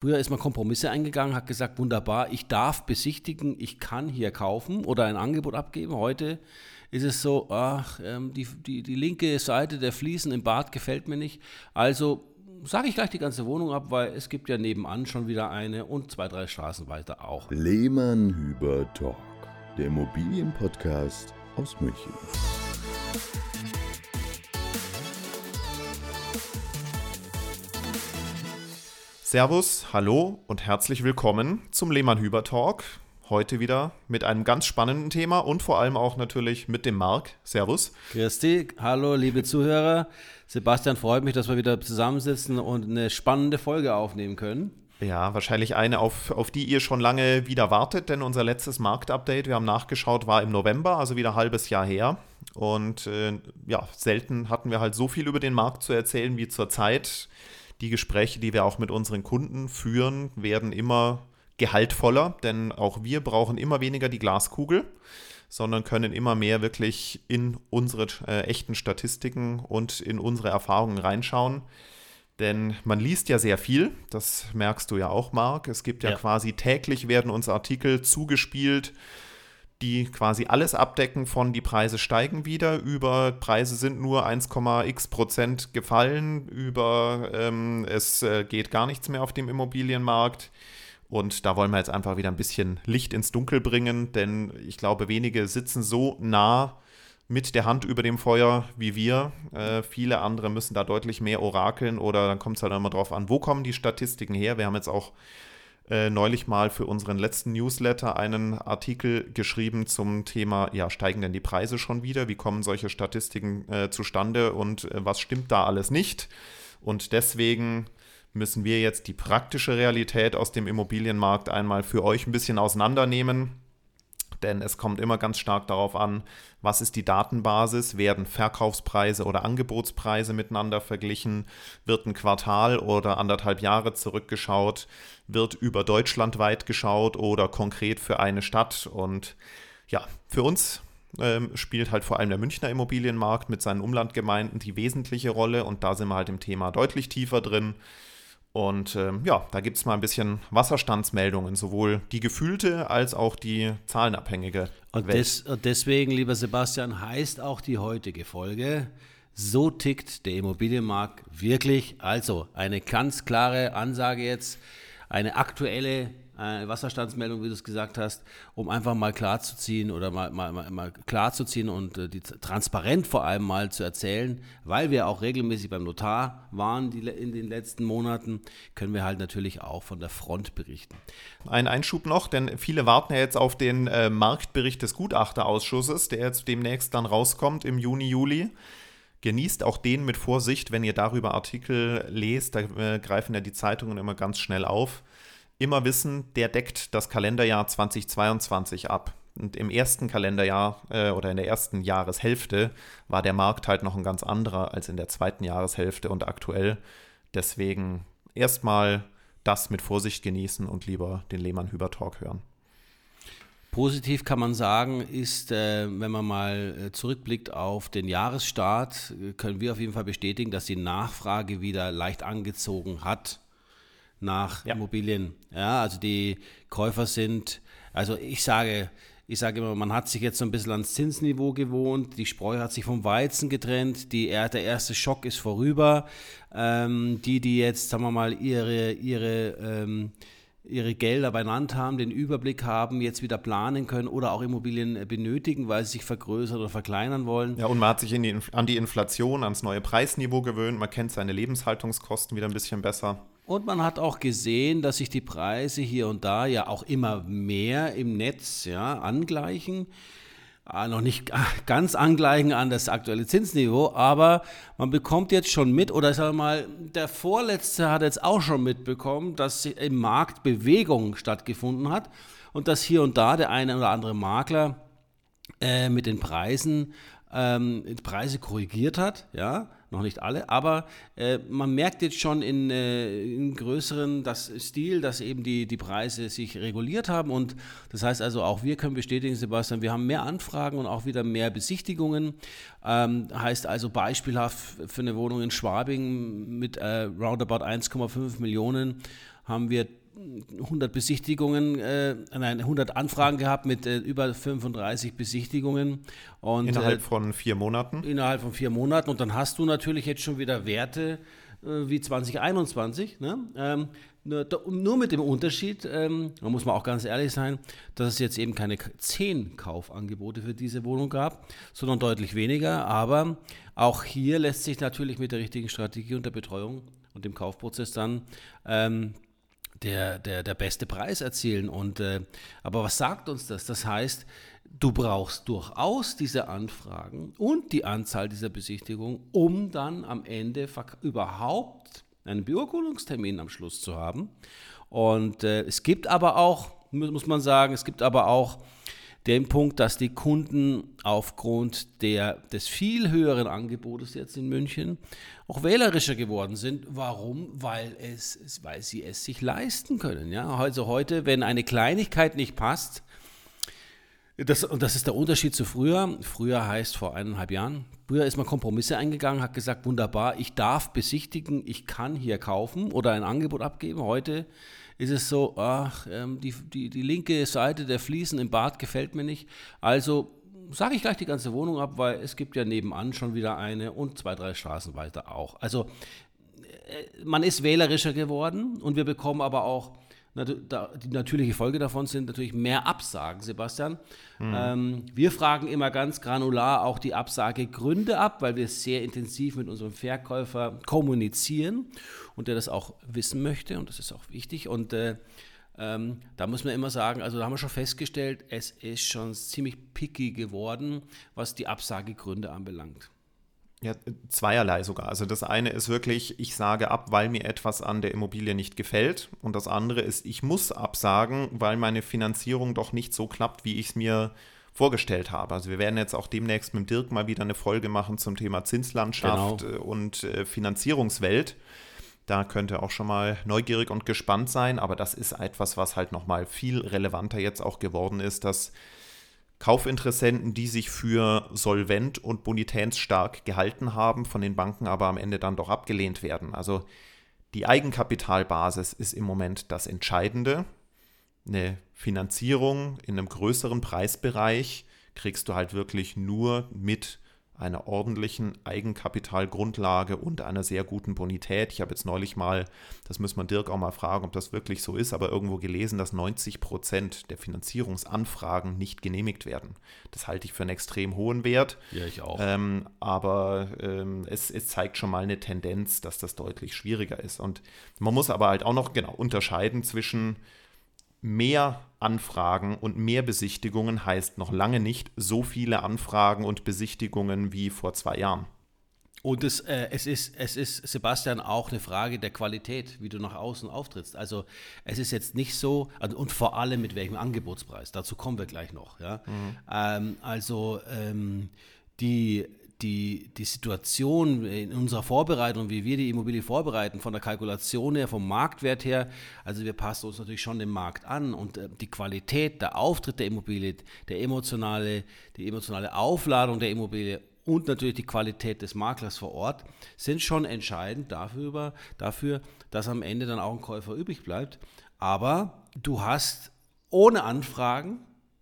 Früher ist man Kompromisse eingegangen, hat gesagt, wunderbar, ich darf besichtigen, ich kann hier kaufen oder ein Angebot abgeben. Heute ist es so, ach, ähm, die, die, die linke Seite der Fliesen im Bad gefällt mir nicht. Also sage ich gleich die ganze Wohnung ab, weil es gibt ja nebenan schon wieder eine und zwei, drei Straßen weiter auch. Lehmann Hüber Talk, der Immobilienpodcast aus München. Servus, hallo und herzlich willkommen zum Lehmann-Hüber Talk. Heute wieder mit einem ganz spannenden Thema und vor allem auch natürlich mit dem Marc. Servus. Christi, hallo liebe Zuhörer. Sebastian freut mich, dass wir wieder zusammensitzen und eine spannende Folge aufnehmen können. Ja, wahrscheinlich eine, auf, auf die ihr schon lange wieder wartet, denn unser letztes Marktupdate, wir haben nachgeschaut, war im November, also wieder ein halbes Jahr her. Und äh, ja, selten hatten wir halt so viel über den Markt zu erzählen wie zurzeit. Die Gespräche, die wir auch mit unseren Kunden führen, werden immer gehaltvoller, denn auch wir brauchen immer weniger die Glaskugel, sondern können immer mehr wirklich in unsere äh, echten Statistiken und in unsere Erfahrungen reinschauen. Denn man liest ja sehr viel, das merkst du ja auch, Marc. Es gibt ja, ja. quasi täglich werden uns Artikel zugespielt, die quasi alles abdecken von die Preise steigen wieder, über Preise sind nur 1,x Prozent gefallen, über ähm, es äh, geht gar nichts mehr auf dem Immobilienmarkt. Und da wollen wir jetzt einfach wieder ein bisschen Licht ins Dunkel bringen, denn ich glaube, wenige sitzen so nah mit der Hand über dem Feuer wie wir. Äh, viele andere müssen da deutlich mehr orakeln oder dann kommt es halt immer drauf an, wo kommen die Statistiken her. Wir haben jetzt auch äh, neulich mal für unseren letzten Newsletter einen Artikel geschrieben zum Thema, ja, steigen denn die Preise schon wieder? Wie kommen solche Statistiken äh, zustande und äh, was stimmt da alles nicht? Und deswegen müssen wir jetzt die praktische Realität aus dem Immobilienmarkt einmal für euch ein bisschen auseinandernehmen denn es kommt immer ganz stark darauf an, was ist die Datenbasis, werden Verkaufspreise oder Angebotspreise miteinander verglichen, wird ein Quartal oder anderthalb Jahre zurückgeschaut, wird über Deutschland weit geschaut oder konkret für eine Stadt? Und ja, für uns ähm, spielt halt vor allem der Münchner Immobilienmarkt mit seinen Umlandgemeinden die wesentliche Rolle. Und da sind wir halt im Thema deutlich tiefer drin. Und ähm, ja, da gibt es mal ein bisschen Wasserstandsmeldungen, sowohl die gefühlte als auch die zahlenabhängige. Und, des, und deswegen, lieber Sebastian, heißt auch die heutige Folge, so tickt der Immobilienmarkt wirklich. Also eine ganz klare Ansage jetzt, eine aktuelle äh, Wasserstandsmeldung, wie du es gesagt hast, um einfach mal klarzuziehen oder mal, mal, mal, mal klarzuziehen und äh, die, transparent vor allem mal zu erzählen, weil wir auch regelmäßig beim Notar waren die, in den letzten Monaten, können wir halt natürlich auch von der Front berichten. Ein Einschub noch, denn viele warten ja jetzt auf den äh, Marktbericht des Gutachterausschusses, der jetzt demnächst dann rauskommt im Juni, Juli. Genießt auch den mit Vorsicht, wenn ihr darüber Artikel lest, da äh, greifen ja die Zeitungen immer ganz schnell auf immer wissen, der deckt das Kalenderjahr 2022 ab. Und im ersten Kalenderjahr äh, oder in der ersten Jahreshälfte war der Markt halt noch ein ganz anderer als in der zweiten Jahreshälfte und aktuell. Deswegen erstmal das mit Vorsicht genießen und lieber den Lehmann-Hüber-Talk hören. Positiv kann man sagen, ist, äh, wenn man mal äh, zurückblickt auf den Jahresstart, können wir auf jeden Fall bestätigen, dass die Nachfrage wieder leicht angezogen hat nach ja. Immobilien. Ja, also die Käufer sind, also ich sage, ich sage immer, man hat sich jetzt so ein bisschen ans Zinsniveau gewohnt, die Spreu hat sich vom Weizen getrennt, die, der erste Schock ist vorüber. Ähm, die, die jetzt, sagen wir mal, ihre, ihre, ähm, ihre Gelder beieinander haben, den Überblick haben, jetzt wieder planen können oder auch Immobilien benötigen, weil sie sich vergrößern oder verkleinern wollen. Ja, und man hat sich die, an die Inflation, ans neue Preisniveau gewöhnt, man kennt seine Lebenshaltungskosten wieder ein bisschen besser. Und man hat auch gesehen, dass sich die Preise hier und da ja auch immer mehr im Netz ja, angleichen. Ah, noch nicht ganz angleichen an das aktuelle Zinsniveau, aber man bekommt jetzt schon mit, oder ich sage mal, der Vorletzte hat jetzt auch schon mitbekommen, dass im Markt Bewegung stattgefunden hat und dass hier und da der eine oder andere Makler äh, mit den Preisen ähm, Preise korrigiert hat, ja, noch nicht alle, aber äh, man merkt jetzt schon in, äh, in größeren das Stil, dass eben die, die Preise sich reguliert haben und das heißt also auch wir können bestätigen, Sebastian, wir haben mehr Anfragen und auch wieder mehr Besichtigungen. Ähm, heißt also beispielhaft für eine Wohnung in Schwabing mit äh, roundabout 1,5 Millionen haben wir 100 Besichtigungen, äh, nein, 100 Anfragen gehabt mit äh, über 35 Besichtigungen. Und, innerhalb äh, von vier Monaten? Innerhalb von vier Monaten. Und dann hast du natürlich jetzt schon wieder Werte äh, wie 2021. Ne? Ähm, nur, nur, mit dem Unterschied, ähm, da muss man auch ganz ehrlich sein, dass es jetzt eben keine zehn Kaufangebote für diese Wohnung gab, sondern deutlich weniger. Aber auch hier lässt sich natürlich mit der richtigen Strategie und der Betreuung und dem Kaufprozess dann ähm, der, der, der beste Preis erzielen. Und, äh, aber was sagt uns das? Das heißt, du brauchst durchaus diese Anfragen und die Anzahl dieser Besichtigungen, um dann am Ende überhaupt einen Beurkundungstermin am Schluss zu haben. Und äh, es gibt aber auch, muss man sagen, es gibt aber auch den Punkt, dass die Kunden aufgrund der, des viel höheren Angebotes jetzt in München auch wählerischer geworden sind. Warum? Weil, es, weil sie es sich leisten können. Ja? Also heute, wenn eine Kleinigkeit nicht passt, das, und das ist der Unterschied zu früher. Früher heißt vor eineinhalb Jahren. Früher ist man Kompromisse eingegangen, hat gesagt, wunderbar, ich darf besichtigen, ich kann hier kaufen oder ein Angebot abgeben. Heute ist es so, ach, ähm, die, die, die linke Seite der Fliesen im Bad gefällt mir nicht. Also sage ich gleich die ganze Wohnung ab, weil es gibt ja nebenan schon wieder eine und zwei, drei Straßen weiter auch. Also äh, man ist wählerischer geworden und wir bekommen aber auch die natürliche Folge davon sind natürlich mehr Absagen, Sebastian. Mhm. Ähm, wir fragen immer ganz granular auch die Absagegründe ab, weil wir sehr intensiv mit unserem Verkäufer kommunizieren und der das auch wissen möchte und das ist auch wichtig. Und äh, ähm, da muss man immer sagen, also da haben wir schon festgestellt, es ist schon ziemlich picky geworden, was die Absagegründe anbelangt. Ja, zweierlei sogar. Also das eine ist wirklich, ich sage ab, weil mir etwas an der Immobilie nicht gefällt. Und das andere ist, ich muss absagen, weil meine Finanzierung doch nicht so klappt, wie ich es mir vorgestellt habe. Also wir werden jetzt auch demnächst mit Dirk mal wieder eine Folge machen zum Thema Zinslandschaft genau. und äh, Finanzierungswelt. Da könnt ihr auch schon mal neugierig und gespannt sein, aber das ist etwas, was halt nochmal viel relevanter jetzt auch geworden ist, dass Kaufinteressenten, die sich für solvent und bonitätsstark gehalten haben, von den Banken aber am Ende dann doch abgelehnt werden. Also die Eigenkapitalbasis ist im Moment das Entscheidende. Eine Finanzierung in einem größeren Preisbereich kriegst du halt wirklich nur mit einer ordentlichen Eigenkapitalgrundlage und einer sehr guten Bonität. Ich habe jetzt neulich mal, das muss man Dirk auch mal fragen, ob das wirklich so ist, aber irgendwo gelesen, dass 90 Prozent der Finanzierungsanfragen nicht genehmigt werden. Das halte ich für einen extrem hohen Wert. Ja, ich auch. Ähm, aber ähm, es, es zeigt schon mal eine Tendenz, dass das deutlich schwieriger ist. Und man muss aber halt auch noch genau unterscheiden zwischen mehr Anfragen und mehr Besichtigungen heißt noch lange nicht so viele Anfragen und Besichtigungen wie vor zwei Jahren. Und es, äh, es, ist, es ist, Sebastian, auch eine Frage der Qualität, wie du nach außen auftrittst. Also es ist jetzt nicht so, also, und vor allem mit welchem Angebotspreis, dazu kommen wir gleich noch. Ja? Mhm. Ähm, also ähm, die, die, die Situation in unserer Vorbereitung, wie wir die Immobilie vorbereiten, von der Kalkulation her, vom Marktwert her, also wir passen uns natürlich schon dem Markt an und äh, die Qualität, der Auftritt der Immobilie, der emotionale, die emotionale Aufladung der Immobilie und natürlich die Qualität des Maklers vor Ort sind schon entscheidend dafür, dafür, dass am Ende dann auch ein Käufer übrig bleibt. Aber du hast ohne Anfragen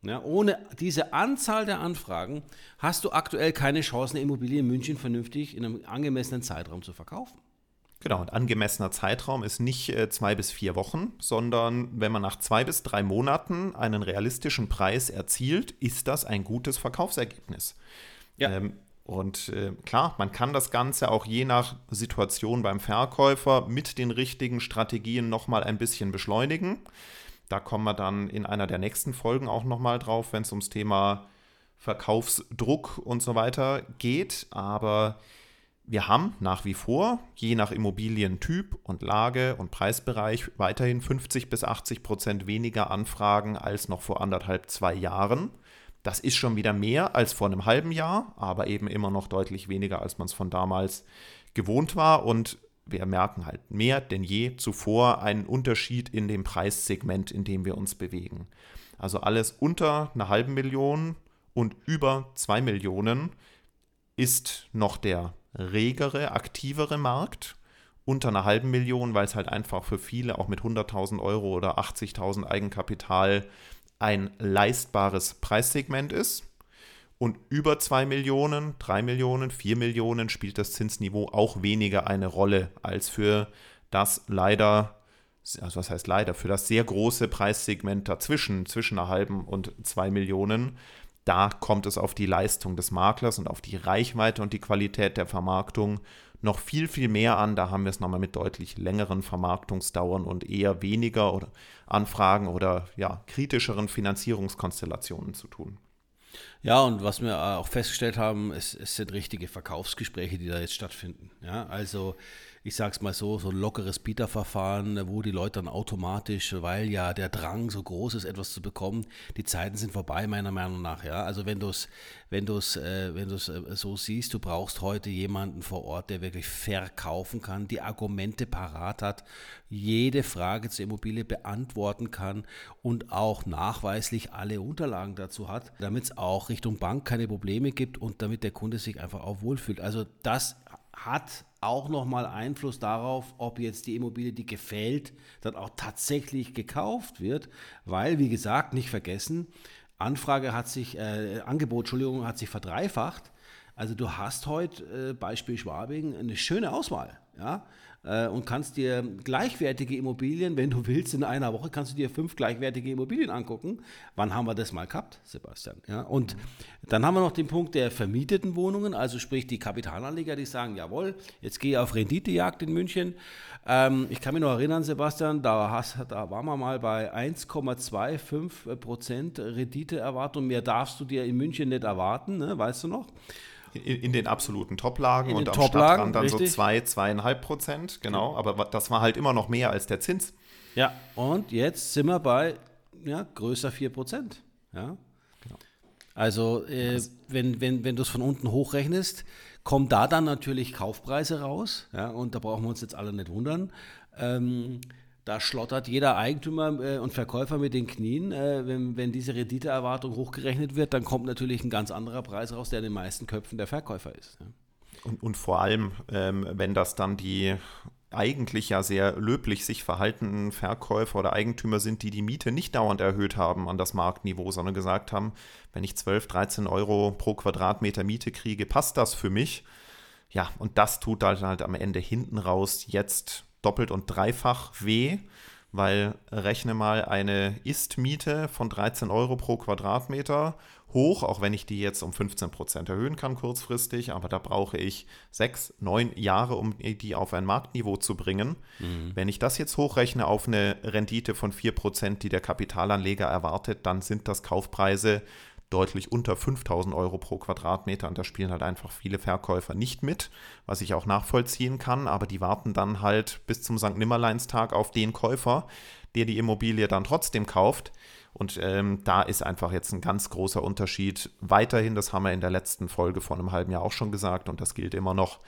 ja, ohne diese Anzahl der Anfragen hast du aktuell keine Chance, eine Immobilie in München vernünftig in einem angemessenen Zeitraum zu verkaufen. Genau, ein angemessener Zeitraum ist nicht äh, zwei bis vier Wochen, sondern wenn man nach zwei bis drei Monaten einen realistischen Preis erzielt, ist das ein gutes Verkaufsergebnis. Ja. Ähm, und äh, klar, man kann das Ganze auch je nach Situation beim Verkäufer mit den richtigen Strategien nochmal ein bisschen beschleunigen. Da kommen wir dann in einer der nächsten Folgen auch nochmal drauf, wenn es ums Thema Verkaufsdruck und so weiter geht. Aber wir haben nach wie vor, je nach Immobilientyp und Lage und Preisbereich, weiterhin 50 bis 80 Prozent weniger Anfragen als noch vor anderthalb, zwei Jahren. Das ist schon wieder mehr als vor einem halben Jahr, aber eben immer noch deutlich weniger, als man es von damals gewohnt war. Und wir merken halt mehr denn je zuvor einen Unterschied in dem Preissegment, in dem wir uns bewegen. Also alles unter einer halben Million und über zwei Millionen ist noch der regere, aktivere Markt unter einer halben Million, weil es halt einfach für viele auch mit 100.000 Euro oder 80.000 Eigenkapital ein leistbares Preissegment ist. Und über 2 Millionen, 3 Millionen, 4 Millionen spielt das Zinsniveau auch weniger eine Rolle als für das leider, also was heißt leider, für das sehr große Preissegment dazwischen, zwischen einer halben und 2 Millionen. Da kommt es auf die Leistung des Maklers und auf die Reichweite und die Qualität der Vermarktung noch viel, viel mehr an. Da haben wir es nochmal mit deutlich längeren Vermarktungsdauern und eher weniger oder Anfragen oder ja, kritischeren Finanzierungskonstellationen zu tun. Ja, und was wir auch festgestellt haben, es, es sind richtige Verkaufsgespräche, die da jetzt stattfinden. Ja, also ich sag's mal so, so ein lockeres Bieterverfahren, wo die Leute dann automatisch, weil ja der Drang so groß ist, etwas zu bekommen, die Zeiten sind vorbei, meiner Meinung nach. Ja, also wenn du es, wenn du es, äh, wenn du es äh, so siehst, du brauchst heute jemanden vor Ort, der wirklich verkaufen kann, die Argumente parat hat, jede Frage zur Immobilie beantworten kann und auch nachweislich alle Unterlagen dazu hat, damit es auch Richtung Bank keine Probleme gibt und damit der Kunde sich einfach auch wohlfühlt. Also das hat auch nochmal Einfluss darauf, ob jetzt die Immobilie, die gefällt, dann auch tatsächlich gekauft wird, weil, wie gesagt, nicht vergessen, Anfrage hat sich, äh, Angebot, Entschuldigung, hat sich verdreifacht. Also du hast heute, äh, Beispiel Schwabing, eine schöne Auswahl. Ja? Äh, und kannst dir gleichwertige Immobilien, wenn du willst, in einer Woche kannst du dir fünf gleichwertige Immobilien angucken. Wann haben wir das mal gehabt, Sebastian? Ja, und dann haben wir noch den Punkt der vermieteten Wohnungen, also sprich die Kapitalanleger, die sagen, jawohl, jetzt gehe ich auf Renditejagd in München. Ähm, ich kann mich noch erinnern, Sebastian, da, hast, da waren wir mal bei 1,25 Prozent Renditeerwartung. Mehr darfst du dir in München nicht erwarten, ne? weißt du noch? In, in, den absoluten Toplagen und am Top-Lagen, dann richtig. so 2, zwei, 2,5 Prozent, genau. Ja. Aber das war halt immer noch mehr als der Zins. Ja, und jetzt sind wir bei ja, größer 4 Prozent. Ja. Genau. Also, äh, wenn, wenn, wenn du es von unten hochrechnest, kommen da dann natürlich Kaufpreise raus. Ja, und da brauchen wir uns jetzt alle nicht wundern. Ähm, da schlottert jeder Eigentümer äh, und Verkäufer mit den Knien. Äh, wenn, wenn diese Renditeerwartung hochgerechnet wird, dann kommt natürlich ein ganz anderer Preis raus, der in den meisten Köpfen der Verkäufer ist. Ja. Und, und, vor allem, ähm, wenn das dann die eigentlich ja sehr löblich sich verhaltenden Verkäufer oder Eigentümer sind, die die Miete nicht dauernd erhöht haben an das Marktniveau, sondern gesagt haben, wenn ich 12, 13 Euro pro Quadratmeter Miete kriege, passt das für mich. Ja, und das tut halt, halt am Ende hinten raus jetzt doppelt und dreifach weh, weil rechne mal eine Ist-Miete von 13 Euro pro Quadratmeter hoch, auch wenn ich die jetzt um 15 Prozent erhöhen kann kurzfristig, aber da brauche ich sechs, neun Jahre, um die auf ein Marktniveau zu bringen. Mhm. Wenn ich das jetzt hochrechne auf eine Rendite von 4 Prozent, die der Kapitalanleger erwartet, dann sind das Kaufpreise deutlich unter 5000 Euro pro Quadratmeter und da spielen halt einfach viele Verkäufer nicht mit, was ich auch nachvollziehen kann, aber die warten dann halt bis zum St. Nimmerleinstag auf den Käufer, der die Immobilie dann trotzdem kauft. Und ähm, da ist einfach jetzt ein ganz großer Unterschied. Weiterhin, das haben wir in der letzten Folge vor einem halben Jahr auch schon gesagt und das gilt immer noch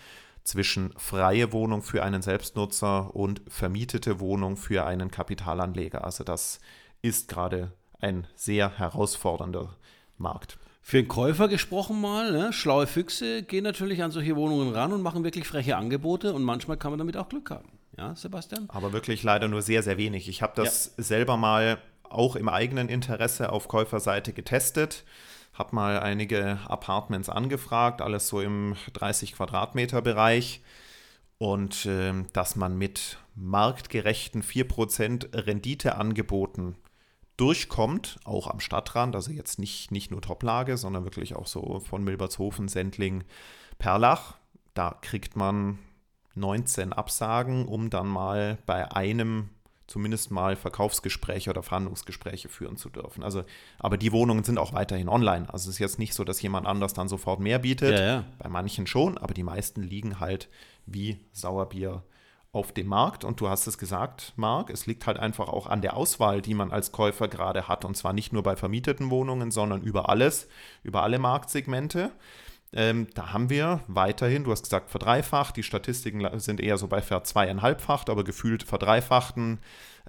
zwischen freie Wohnung für einen Selbstnutzer und vermietete Wohnung für einen Kapitalanleger. Also das ist gerade ein sehr herausfordernder Markt. Für den Käufer gesprochen mal, ne? schlaue Füchse gehen natürlich an solche Wohnungen ran und machen wirklich freche Angebote und manchmal kann man damit auch Glück haben. Ja, Sebastian? Aber wirklich leider nur sehr, sehr wenig. Ich habe das ja. selber mal auch im eigenen Interesse auf Käuferseite getestet, habe mal einige Apartments angefragt, alles so im 30 Quadratmeter Bereich und äh, dass man mit marktgerechten 4% Renditeangeboten durchkommt, auch am Stadtrand, also jetzt nicht, nicht nur Toplage, sondern wirklich auch so von Milbertshofen, Sendling, Perlach. Da kriegt man 19 Absagen, um dann mal bei einem zumindest mal Verkaufsgespräche oder Verhandlungsgespräche führen zu dürfen. Also, aber die Wohnungen sind auch weiterhin online. Also es ist jetzt nicht so, dass jemand anders dann sofort mehr bietet. Ja, ja. Bei manchen schon, aber die meisten liegen halt wie Sauerbier auf dem Markt. Und du hast es gesagt, Marc, es liegt halt einfach auch an der Auswahl, die man als Käufer gerade hat. Und zwar nicht nur bei vermieteten Wohnungen, sondern über alles, über alle Marktsegmente. Ähm, da haben wir weiterhin, du hast gesagt, verdreifacht. Die Statistiken sind eher so bei verzweieinhalbfacht, aber gefühlt verdreifachten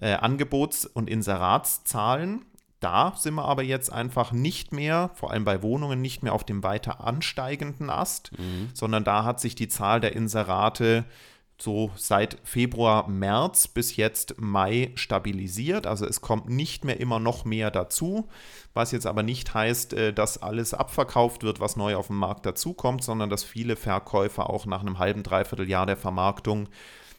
äh, Angebots- und Inseratszahlen. Da sind wir aber jetzt einfach nicht mehr, vor allem bei Wohnungen, nicht mehr auf dem weiter ansteigenden Ast, mhm. sondern da hat sich die Zahl der Inserate so seit Februar, März bis jetzt Mai stabilisiert. Also es kommt nicht mehr immer noch mehr dazu, was jetzt aber nicht heißt, äh, dass alles abverkauft wird, was neu auf dem Markt dazukommt, sondern dass viele Verkäufer auch nach einem halben, dreiviertel Jahr der Vermarktung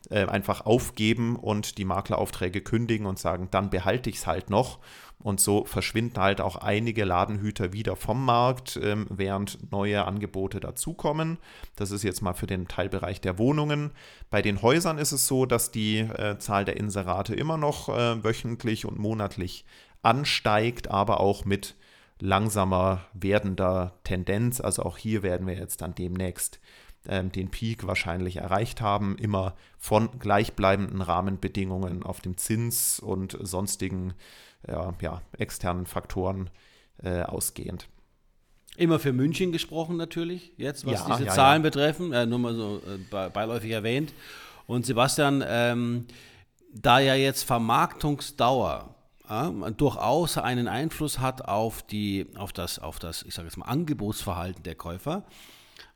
äh, einfach aufgeben und die Makleraufträge kündigen und sagen, dann behalte ich es halt noch. Und so verschwinden halt auch einige Ladenhüter wieder vom Markt, ähm, während neue Angebote dazukommen. Das ist jetzt mal für den Teilbereich der Wohnungen. Bei den Häusern ist es so, dass die äh, Zahl der Inserate immer noch äh, wöchentlich und monatlich ansteigt, aber auch mit langsamer werdender Tendenz. Also auch hier werden wir jetzt dann demnächst ähm, den Peak wahrscheinlich erreicht haben, immer von gleichbleibenden Rahmenbedingungen auf dem Zins und sonstigen ja, ja, externen Faktoren äh, ausgehend. Immer für München gesprochen natürlich, jetzt, was ja, diese Zahlen betreffen, äh, nur mal so äh, beiläufig erwähnt. Und Sebastian, ähm, da ja jetzt Vermarktungsdauer ja, durchaus einen Einfluss hat auf, die, auf, das, auf das, ich sage jetzt mal, Angebotsverhalten der Käufer,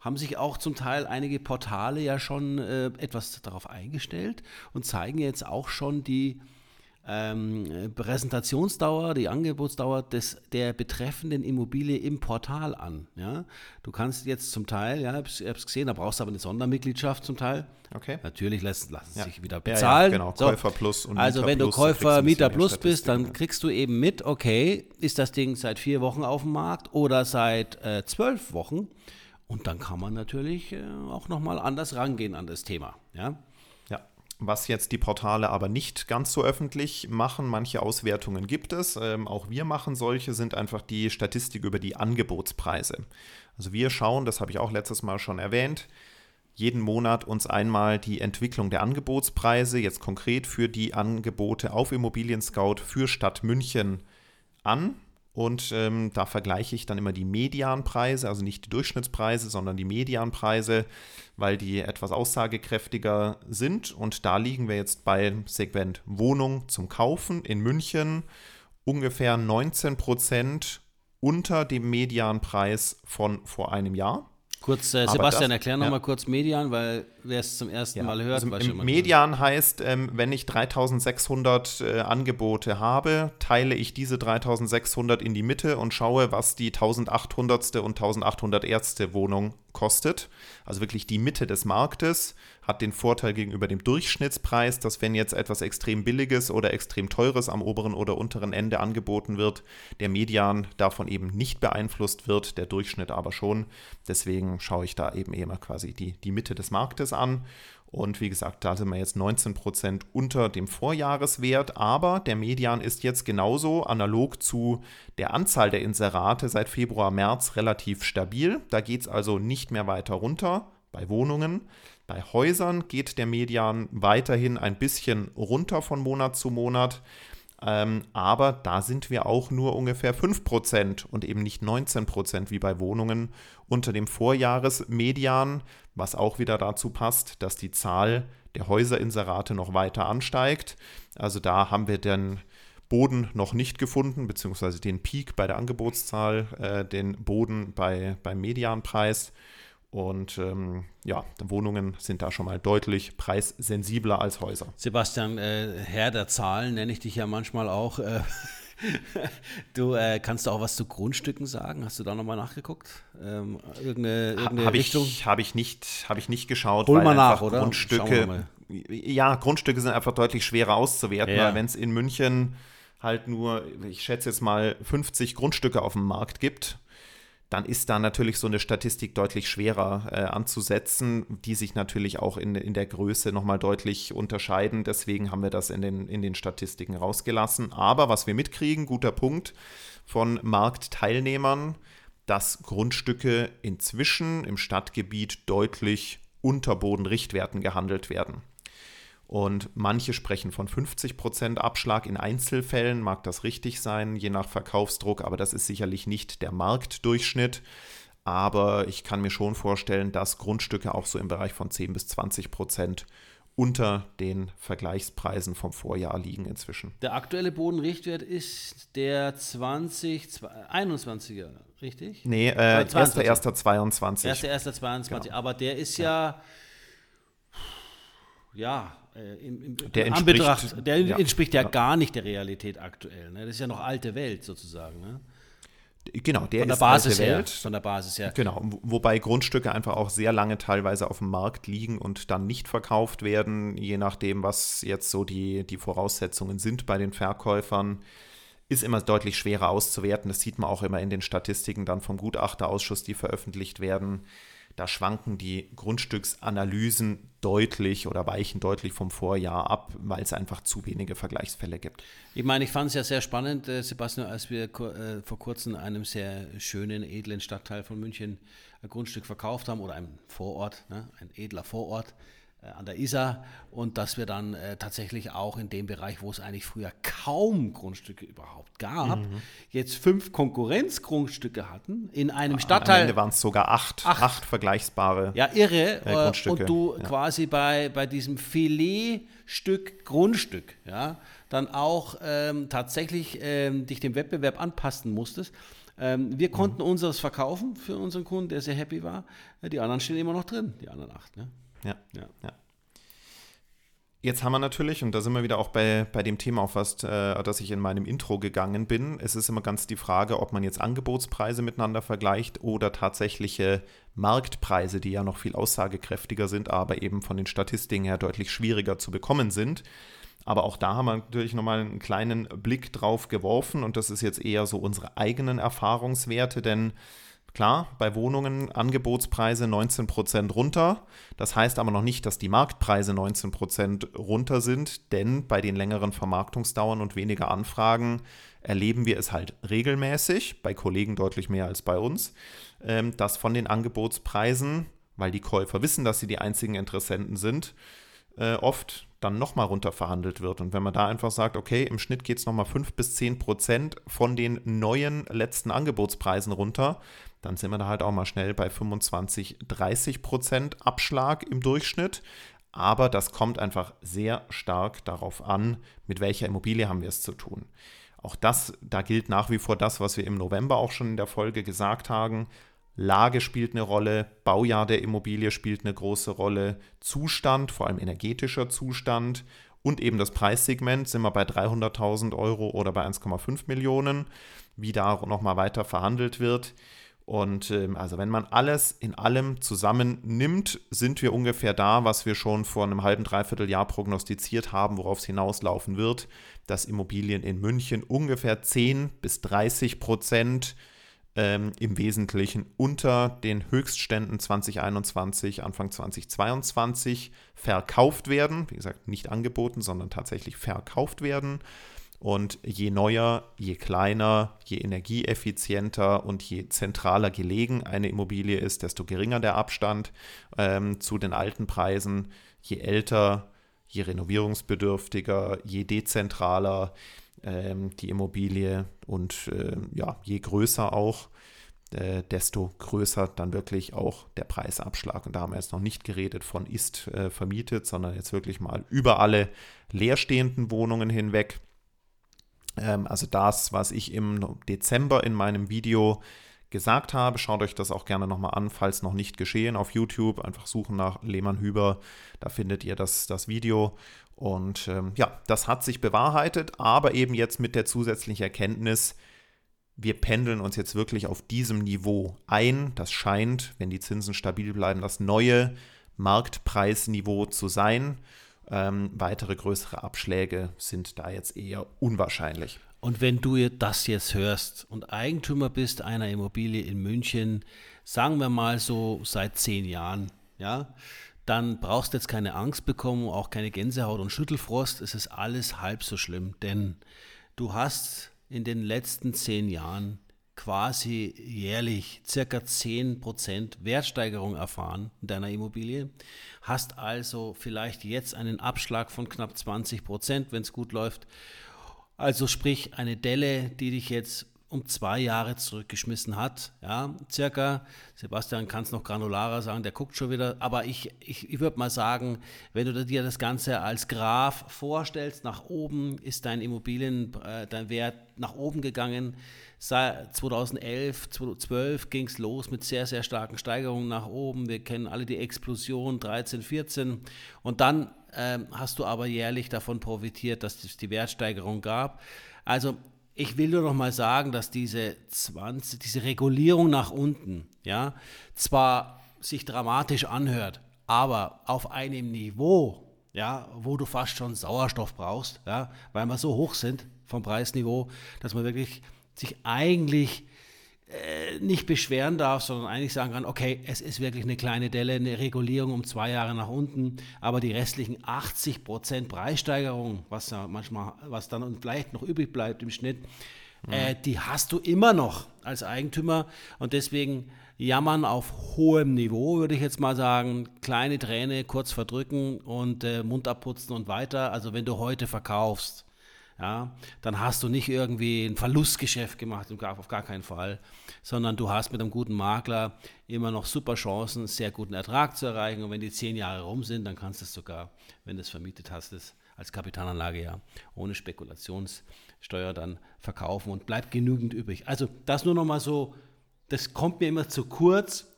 haben sich auch zum Teil einige Portale ja schon äh, etwas darauf eingestellt und zeigen jetzt auch schon die ähm, Präsentationsdauer, die Angebotsdauer des, der betreffenden Immobilie im Portal an. Ja? Du kannst jetzt zum Teil, ja, ich habe es gesehen, da brauchst du aber eine Sondermitgliedschaft zum Teil. Okay. Natürlich lässt, lassen ja. sich wieder bezahlen. Ja, ja, genau, so. Käufer Plus und Also Mieter wenn du Plus, Käufer, Mieter Plus bist, dann kriegst du eben mit, okay, ist das Ding seit vier Wochen auf dem Markt oder seit äh, zwölf Wochen. Und dann kann man natürlich äh, auch nochmal anders rangehen an das Thema. Ja? Was jetzt die Portale aber nicht ganz so öffentlich machen, manche Auswertungen gibt es, ähm, auch wir machen solche, sind einfach die Statistik über die Angebotspreise. Also wir schauen, das habe ich auch letztes Mal schon erwähnt, jeden Monat uns einmal die Entwicklung der Angebotspreise, jetzt konkret für die Angebote auf Immobilien Scout für Stadt München an und ähm, da vergleiche ich dann immer die Medianpreise, also nicht die Durchschnittspreise, sondern die Medianpreise, weil die etwas aussagekräftiger sind. Und da liegen wir jetzt beim Segment Wohnung zum Kaufen in München ungefähr 19 Prozent unter dem Medianpreis von vor einem Jahr. Kurz, äh, Sebastian, das, erklär nochmal ja. kurz Median, weil wer es zum ersten ja. Mal hört. Also im Median heißt, ähm, wenn ich 3600 äh, Angebote habe, teile ich diese 3600 in die Mitte und schaue, was die 1800. und 1801. Wohnung kostet. Also wirklich die Mitte des Marktes hat den Vorteil gegenüber dem Durchschnittspreis, dass wenn jetzt etwas extrem billiges oder extrem teures am oberen oder unteren Ende angeboten wird, der Median davon eben nicht beeinflusst wird, der Durchschnitt aber schon. Deswegen schaue ich da eben immer quasi die, die Mitte des Marktes an. Und wie gesagt, da sind wir jetzt 19% unter dem Vorjahreswert, aber der Median ist jetzt genauso analog zu der Anzahl der Inserate seit Februar, März relativ stabil. Da geht es also nicht mehr weiter runter bei Wohnungen. Bei Häusern geht der Median weiterhin ein bisschen runter von Monat zu Monat. Ähm, aber da sind wir auch nur ungefähr 5% und eben nicht 19% wie bei Wohnungen unter dem Vorjahresmedian, was auch wieder dazu passt, dass die Zahl der Häuserinserate noch weiter ansteigt. Also da haben wir den Boden noch nicht gefunden, beziehungsweise den Peak bei der Angebotszahl, äh, den Boden bei, beim Medianpreis. Und ähm, ja, Wohnungen sind da schon mal deutlich preissensibler als Häuser. Sebastian, äh, Herr der Zahlen nenne ich dich ja manchmal auch. Äh, du äh, kannst du auch was zu Grundstücken sagen? Hast du da nochmal nachgeguckt? Ähm, irgendeine, irgendeine habe ich, hab ich, nicht, hab ich nicht geschaut. Hol mal nach, oder? Grundstücke, ja, Grundstücke sind einfach deutlich schwerer auszuwerten, ja. weil wenn es in München halt nur, ich schätze jetzt mal, 50 Grundstücke auf dem Markt gibt dann ist da natürlich so eine Statistik deutlich schwerer äh, anzusetzen, die sich natürlich auch in, in der Größe nochmal deutlich unterscheiden. Deswegen haben wir das in den, in den Statistiken rausgelassen. Aber was wir mitkriegen, guter Punkt von Marktteilnehmern, dass Grundstücke inzwischen im Stadtgebiet deutlich unter Bodenrichtwerten gehandelt werden. Und manche sprechen von 50% Abschlag. In Einzelfällen mag das richtig sein, je nach Verkaufsdruck, aber das ist sicherlich nicht der Marktdurchschnitt. Aber ich kann mir schon vorstellen, dass Grundstücke auch so im Bereich von 10 bis 20 Prozent unter den Vergleichspreisen vom Vorjahr liegen inzwischen. Der aktuelle Bodenrichtwert ist der 2021er, richtig? Nee, äh, 1.1.22. 1.1.22, ja. aber der ist ja, ja ja, im, im, der entspricht, der ja, entspricht ja, ja, gar nicht der Realität aktuell. Ne? Das ist ja noch alte Welt sozusagen. Ne? Genau, der von der ist Basis her, Welt. Von der Basis her. Genau, wobei Grundstücke einfach auch sehr lange teilweise auf dem Markt liegen und dann nicht verkauft werden, je nachdem, was jetzt so die, die Voraussetzungen sind bei den Verkäufern ist immer deutlich schwerer auszuwerten. Das sieht man auch immer in den Statistiken dann vom Gutachterausschuss, die veröffentlicht werden. Da schwanken die Grundstücksanalysen deutlich oder weichen deutlich vom Vorjahr ab, weil es einfach zu wenige Vergleichsfälle gibt. Ich meine, ich fand es ja sehr spannend, äh, Sebastian, als wir äh, vor kurzem einem sehr schönen, edlen Stadtteil von München ein Grundstück verkauft haben oder einem Vorort, ne, ein edler Vorort an der Isar und dass wir dann äh, tatsächlich auch in dem Bereich, wo es eigentlich früher kaum Grundstücke überhaupt gab, mhm. jetzt fünf Konkurrenzgrundstücke hatten in einem Stadtteil. Am Ende waren es sogar acht, acht, acht, vergleichbare Ja, irre. Äh, Grundstücke. Und du ja. quasi bei, bei diesem Filetstück Grundstück, ja, dann auch ähm, tatsächlich ähm, dich dem Wettbewerb anpassen musstest. Ähm, wir konnten mhm. unseres verkaufen für unseren Kunden, der sehr happy war. Die anderen stehen immer noch drin, die anderen acht. Ne? Ja, ja, ja. Jetzt haben wir natürlich, und da sind wir wieder auch bei, bei dem Thema, auf was, äh, das ich in meinem Intro gegangen bin. Es ist immer ganz die Frage, ob man jetzt Angebotspreise miteinander vergleicht oder tatsächliche Marktpreise, die ja noch viel aussagekräftiger sind, aber eben von den Statistiken her deutlich schwieriger zu bekommen sind. Aber auch da haben wir natürlich nochmal einen kleinen Blick drauf geworfen und das ist jetzt eher so unsere eigenen Erfahrungswerte, denn Klar, bei Wohnungen Angebotspreise 19% runter. Das heißt aber noch nicht, dass die Marktpreise 19% runter sind, denn bei den längeren Vermarktungsdauern und weniger Anfragen erleben wir es halt regelmäßig, bei Kollegen deutlich mehr als bei uns, ähm, dass von den Angebotspreisen, weil die Käufer wissen, dass sie die einzigen Interessenten sind, äh, oft dann nochmal runter verhandelt wird. Und wenn man da einfach sagt, okay, im Schnitt geht es nochmal 5 bis 10 Prozent von den neuen letzten Angebotspreisen runter, dann sind wir da halt auch mal schnell bei 25, 30 Prozent Abschlag im Durchschnitt. Aber das kommt einfach sehr stark darauf an, mit welcher Immobilie haben wir es zu tun. Auch das, da gilt nach wie vor das, was wir im November auch schon in der Folge gesagt haben. Lage spielt eine Rolle, Baujahr der Immobilie spielt eine große Rolle, Zustand, vor allem energetischer Zustand und eben das Preissegment, sind wir bei 300.000 Euro oder bei 1,5 Millionen, wie da nochmal weiter verhandelt wird. Und ähm, also wenn man alles in allem zusammennimmt, sind wir ungefähr da, was wir schon vor einem halben, dreiviertel Jahr prognostiziert haben, worauf es hinauslaufen wird, dass Immobilien in München ungefähr 10 bis 30 Prozent ähm, im Wesentlichen unter den Höchstständen 2021, Anfang 2022 verkauft werden. Wie gesagt, nicht angeboten, sondern tatsächlich verkauft werden. Und je neuer, je kleiner, je energieeffizienter und je zentraler gelegen eine Immobilie ist, desto geringer der Abstand ähm, zu den alten Preisen. Je älter, je renovierungsbedürftiger, je dezentraler ähm, die Immobilie und äh, ja, je größer auch, äh, desto größer dann wirklich auch der Preisabschlag. Und da haben wir jetzt noch nicht geredet von ist äh, vermietet, sondern jetzt wirklich mal über alle leerstehenden Wohnungen hinweg. Ähm, also das, was ich im Dezember in meinem Video gesagt habe. Schaut euch das auch gerne nochmal an, falls noch nicht geschehen auf YouTube. Einfach suchen nach Lehmann Hüber, da findet ihr das, das Video. Und ähm, ja, das hat sich bewahrheitet, aber eben jetzt mit der zusätzlichen Erkenntnis, wir pendeln uns jetzt wirklich auf diesem Niveau ein. Das scheint, wenn die Zinsen stabil bleiben, das neue Marktpreisniveau zu sein. Ähm, weitere größere Abschläge sind da jetzt eher unwahrscheinlich. Und wenn du das jetzt hörst und Eigentümer bist einer Immobilie in München, sagen wir mal so seit zehn Jahren, ja, dann brauchst du jetzt keine Angst bekommen, auch keine Gänsehaut und Schüttelfrost. Es ist alles halb so schlimm, denn du hast in den letzten zehn Jahren quasi jährlich circa 10% Wertsteigerung erfahren in deiner Immobilie, hast also vielleicht jetzt einen Abschlag von knapp 20%, wenn es gut läuft. Also sprich eine Delle, die dich jetzt um zwei Jahre zurückgeschmissen hat. Ja, circa, Sebastian kann es noch granularer sagen, der guckt schon wieder, aber ich, ich, ich würde mal sagen, wenn du dir das Ganze als Graph vorstellst, nach oben ist dein Immobilien, äh, dein Wert nach oben gegangen. 2011, 2012 ging es los mit sehr, sehr starken Steigerungen nach oben. Wir kennen alle die Explosion 13, 14 und dann ähm, hast du aber jährlich davon profitiert, dass es die Wertsteigerung gab. Also ich will nur noch mal sagen, dass diese 20, diese Regulierung nach unten, ja, zwar sich dramatisch anhört, aber auf einem Niveau, ja, wo du fast schon Sauerstoff brauchst, ja, weil wir so hoch sind vom Preisniveau, dass man wirklich sich eigentlich äh, nicht beschweren darf, sondern eigentlich sagen kann, okay, es ist wirklich eine kleine Delle, eine Regulierung um zwei Jahre nach unten, aber die restlichen 80 Prozent Preissteigerung, was ja manchmal, was dann vielleicht noch übrig bleibt im Schnitt, mhm. äh, die hast du immer noch als Eigentümer und deswegen jammern auf hohem Niveau, würde ich jetzt mal sagen, kleine Träne kurz verdrücken und äh, Mund abputzen und weiter. Also wenn du heute verkaufst, ja, dann hast du nicht irgendwie ein Verlustgeschäft gemacht, auf gar keinen Fall, sondern du hast mit einem guten Makler immer noch super Chancen, einen sehr guten Ertrag zu erreichen. Und wenn die zehn Jahre rum sind, dann kannst du es sogar, wenn du es vermietet hast, das als Kapitalanlage ja ohne Spekulationssteuer dann verkaufen und bleibt genügend übrig. Also das nur noch mal so, das kommt mir immer zu kurz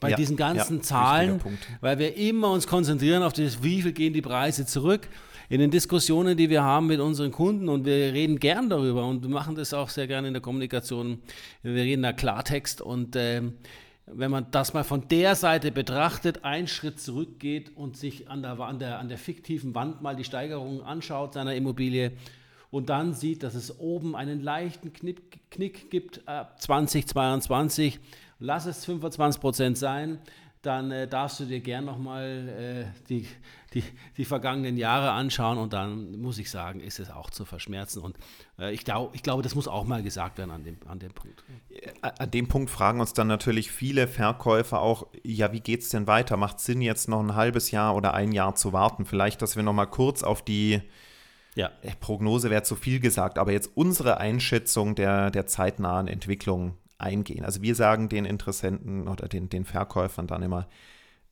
bei ja, diesen ganzen ja, Zahlen, weil wir immer uns konzentrieren auf das, wie viel gehen die Preise zurück in den Diskussionen, die wir haben mit unseren Kunden und wir reden gern darüber und wir machen das auch sehr gerne in der Kommunikation. Wir reden da Klartext und äh, wenn man das mal von der Seite betrachtet, einen Schritt zurückgeht und sich an der, an der, an der fiktiven Wand mal die Steigerungen anschaut seiner Immobilie und dann sieht, dass es oben einen leichten Knick, Knick gibt ab 2022, lass es 25 Prozent sein, dann äh, darfst du dir gern nochmal äh, die, die, die vergangenen Jahre anschauen und dann muss ich sagen, ist es auch zu verschmerzen. Und äh, ich, glaub, ich glaube, das muss auch mal gesagt werden an dem, an dem Punkt. Äh, an dem Punkt fragen uns dann natürlich viele Verkäufer auch, ja, wie geht es denn weiter? Macht Sinn, jetzt noch ein halbes Jahr oder ein Jahr zu warten? Vielleicht, dass wir nochmal kurz auf die ja. Äh, Prognose wäre zu viel gesagt, aber jetzt unsere Einschätzung der, der zeitnahen Entwicklung eingehen. Also wir sagen den Interessenten oder den, den Verkäufern dann immer,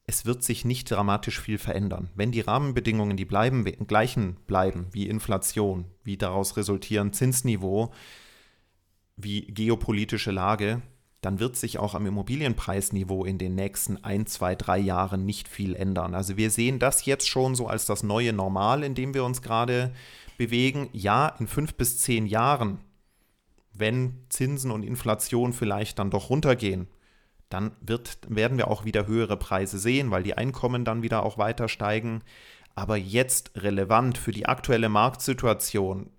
es wird sich nicht dramatisch viel verändern. Wenn die Rahmenbedingungen die bleiben, gleichen bleiben, wie Inflation, wie daraus resultieren Zinsniveau, wie geopolitische Lage, dann wird sich auch am Immobilienpreisniveau in den nächsten ein, zwei, drei Jahren nicht viel ändern. Also wir sehen das jetzt schon so als das neue Normal, in dem wir uns gerade bewegen. Ja, in fünf bis zehn Jahren wenn Zinsen und Inflation vielleicht dann doch runtergehen, dann wird, werden wir auch wieder höhere Preise sehen, weil die Einkommen dann wieder auch weiter steigen. Aber jetzt relevant für die aktuelle Marktsituation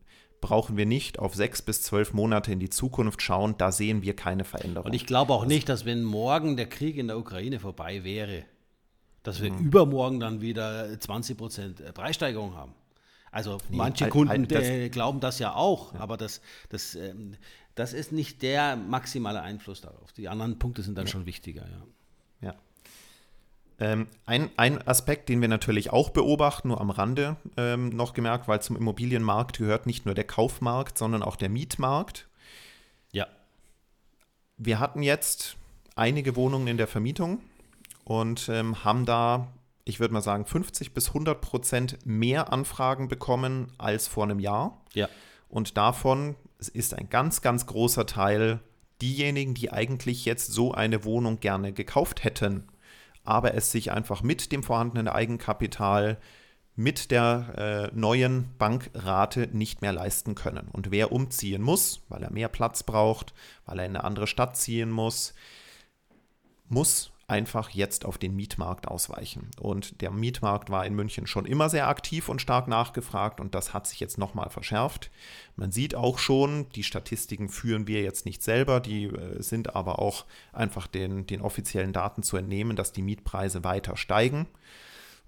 brauchen wir nicht auf sechs bis zwölf Monate in die Zukunft schauen. Da sehen wir keine Veränderung. Und ich glaube auch nicht, dass wenn morgen der Krieg in der Ukraine vorbei wäre, dass wir mhm. übermorgen dann wieder 20 Prozent Preissteigerung haben. Also nee, manche Kunden halt, das, glauben das ja auch, ja. aber das, das, ähm, das ist nicht der maximale Einfluss darauf. Die anderen Punkte sind dann ja. schon wichtiger, ja. Ja. Ähm, ein, ein Aspekt, den wir natürlich auch beobachten, nur am Rande ähm, noch gemerkt, weil zum Immobilienmarkt gehört nicht nur der Kaufmarkt, sondern auch der Mietmarkt. Ja. Wir hatten jetzt einige Wohnungen in der Vermietung und ähm, haben da ich würde mal sagen, 50 bis 100 Prozent mehr Anfragen bekommen als vor einem Jahr. Ja. Und davon ist ein ganz, ganz großer Teil diejenigen, die eigentlich jetzt so eine Wohnung gerne gekauft hätten, aber es sich einfach mit dem vorhandenen Eigenkapital, mit der äh, neuen Bankrate nicht mehr leisten können. Und wer umziehen muss, weil er mehr Platz braucht, weil er in eine andere Stadt ziehen muss, muss einfach jetzt auf den Mietmarkt ausweichen. Und der Mietmarkt war in München schon immer sehr aktiv und stark nachgefragt und das hat sich jetzt nochmal verschärft. Man sieht auch schon, die Statistiken führen wir jetzt nicht selber, die äh, sind aber auch einfach den, den offiziellen Daten zu entnehmen, dass die Mietpreise weiter steigen.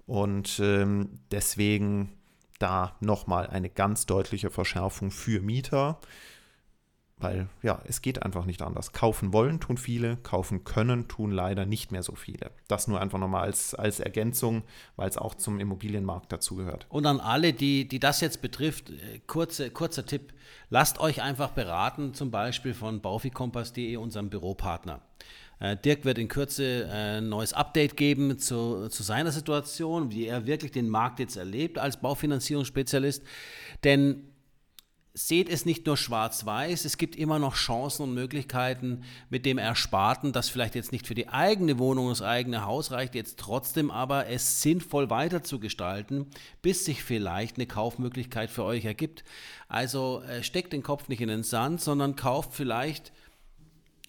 Und ähm, deswegen da nochmal eine ganz deutliche Verschärfung für Mieter. Weil ja, es geht einfach nicht anders. Kaufen wollen tun viele, kaufen können tun leider nicht mehr so viele. Das nur einfach nochmal als, als Ergänzung, weil es auch zum Immobilienmarkt dazugehört. Und an alle, die, die das jetzt betrifft, äh, kurze, kurzer Tipp, lasst euch einfach beraten, zum Beispiel von baufikompass.de, unserem Büropartner. Äh, Dirk wird in Kürze äh, ein neues Update geben zu, zu seiner Situation, wie er wirklich den Markt jetzt erlebt als Baufinanzierungsspezialist. Denn seht es nicht nur schwarz-weiß, es gibt immer noch Chancen und Möglichkeiten mit dem Ersparten, das vielleicht jetzt nicht für die eigene Wohnung, das eigene Haus reicht, jetzt trotzdem aber es sinnvoll weiter zu gestalten, bis sich vielleicht eine Kaufmöglichkeit für euch ergibt. Also äh, steckt den Kopf nicht in den Sand, sondern kauft vielleicht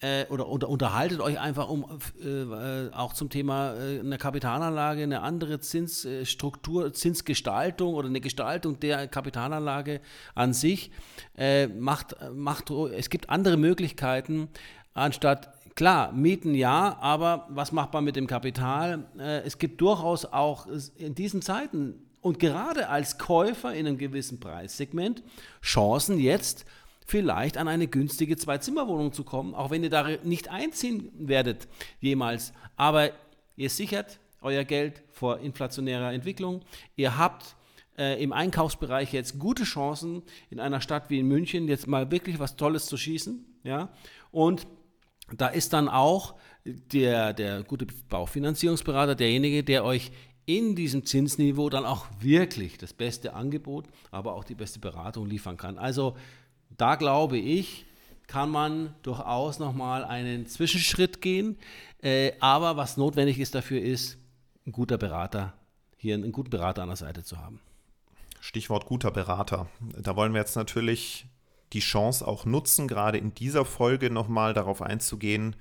äh, oder, oder, unterhaltet euch einfach um äh, auch zum Thema äh, eine Kapitalanlage, eine andere Zinsstruktur, Zinsgestaltung oder eine Gestaltung der Kapitalanlage an sich. Äh, macht, macht, es gibt andere Möglichkeiten, anstatt Klar, Mieten ja, aber was macht man mit dem Kapital? Äh, es gibt durchaus auch in diesen Zeiten und gerade als Käufer in einem gewissen Preissegment Chancen jetzt vielleicht an eine günstige Zwei-Zimmer-Wohnung zu kommen, auch wenn ihr da nicht einziehen werdet jemals. Aber ihr sichert euer Geld vor inflationärer Entwicklung. Ihr habt äh, im Einkaufsbereich jetzt gute Chancen, in einer Stadt wie in München jetzt mal wirklich was Tolles zu schießen. Ja? Und da ist dann auch der, der gute Baufinanzierungsberater derjenige, der euch in diesem Zinsniveau dann auch wirklich das beste Angebot, aber auch die beste Beratung liefern kann. Also da glaube ich, kann man durchaus nochmal einen Zwischenschritt gehen. Äh, aber was notwendig ist dafür, ist, ein guter Berater, hier einen guten Berater an der Seite zu haben. Stichwort guter Berater. Da wollen wir jetzt natürlich die Chance auch nutzen, gerade in dieser Folge nochmal darauf einzugehen,